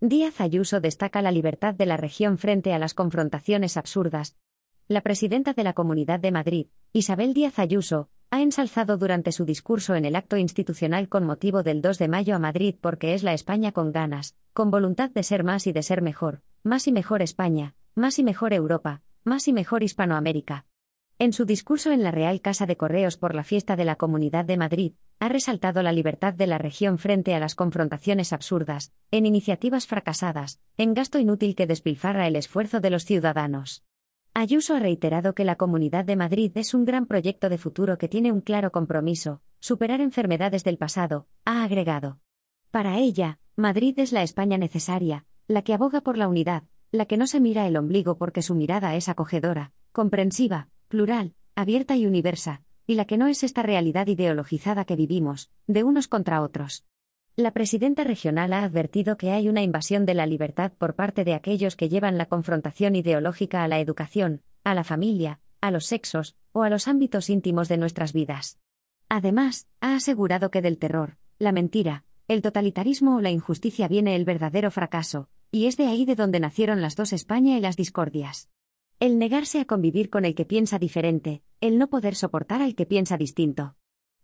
Díaz Ayuso destaca la libertad de la región frente a las confrontaciones absurdas. La presidenta de la Comunidad de Madrid, Isabel Díaz Ayuso, ha ensalzado durante su discurso en el acto institucional con motivo del 2 de mayo a Madrid porque es la España con ganas, con voluntad de ser más y de ser mejor, más y mejor España, más y mejor Europa, más y mejor Hispanoamérica. En su discurso en la Real Casa de Correos por la fiesta de la Comunidad de Madrid, ha resaltado la libertad de la región frente a las confrontaciones absurdas, en iniciativas fracasadas, en gasto inútil que despilfarra el esfuerzo de los ciudadanos. Ayuso ha reiterado que la Comunidad de Madrid es un gran proyecto de futuro que tiene un claro compromiso, superar enfermedades del pasado, ha agregado. Para ella, Madrid es la España necesaria, la que aboga por la unidad, la que no se mira el ombligo porque su mirada es acogedora, comprensiva, plural, abierta y universa, y la que no es esta realidad ideologizada que vivimos, de unos contra otros. La presidenta regional ha advertido que hay una invasión de la libertad por parte de aquellos que llevan la confrontación ideológica a la educación, a la familia, a los sexos, o a los ámbitos íntimos de nuestras vidas. Además, ha asegurado que del terror, la mentira, el totalitarismo o la injusticia viene el verdadero fracaso, y es de ahí de donde nacieron las dos España y las discordias. El negarse a convivir con el que piensa diferente, el no poder soportar al que piensa distinto.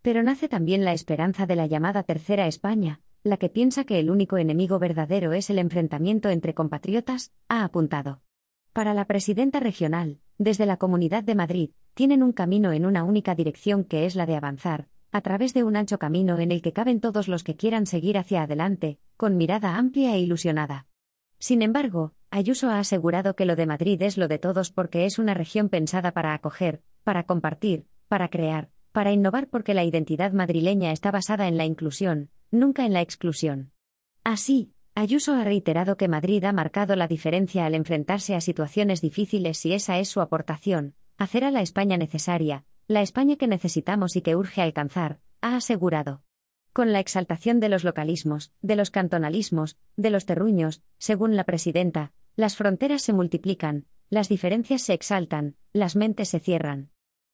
Pero nace también la esperanza de la llamada Tercera España, la que piensa que el único enemigo verdadero es el enfrentamiento entre compatriotas, ha apuntado. Para la presidenta regional, desde la Comunidad de Madrid, tienen un camino en una única dirección que es la de avanzar, a través de un ancho camino en el que caben todos los que quieran seguir hacia adelante, con mirada amplia e ilusionada. Sin embargo, Ayuso ha asegurado que lo de Madrid es lo de todos porque es una región pensada para acoger, para compartir, para crear, para innovar porque la identidad madrileña está basada en la inclusión, nunca en la exclusión. Así, Ayuso ha reiterado que Madrid ha marcado la diferencia al enfrentarse a situaciones difíciles y esa es su aportación, hacer a la España necesaria, la España que necesitamos y que urge alcanzar, ha asegurado con la exaltación de los localismos, de los cantonalismos, de los terruños, según la presidenta, las fronteras se multiplican, las diferencias se exaltan, las mentes se cierran.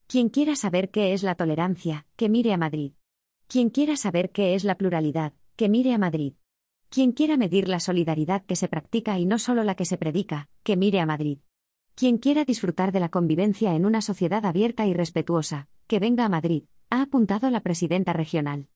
Quien quiera saber qué es la tolerancia, que mire a Madrid. Quien quiera saber qué es la pluralidad, que mire a Madrid. Quien quiera medir la solidaridad que se practica y no solo la que se predica, que mire a Madrid. Quien quiera disfrutar de la convivencia en una sociedad abierta y respetuosa, que venga a Madrid, ha apuntado la presidenta regional.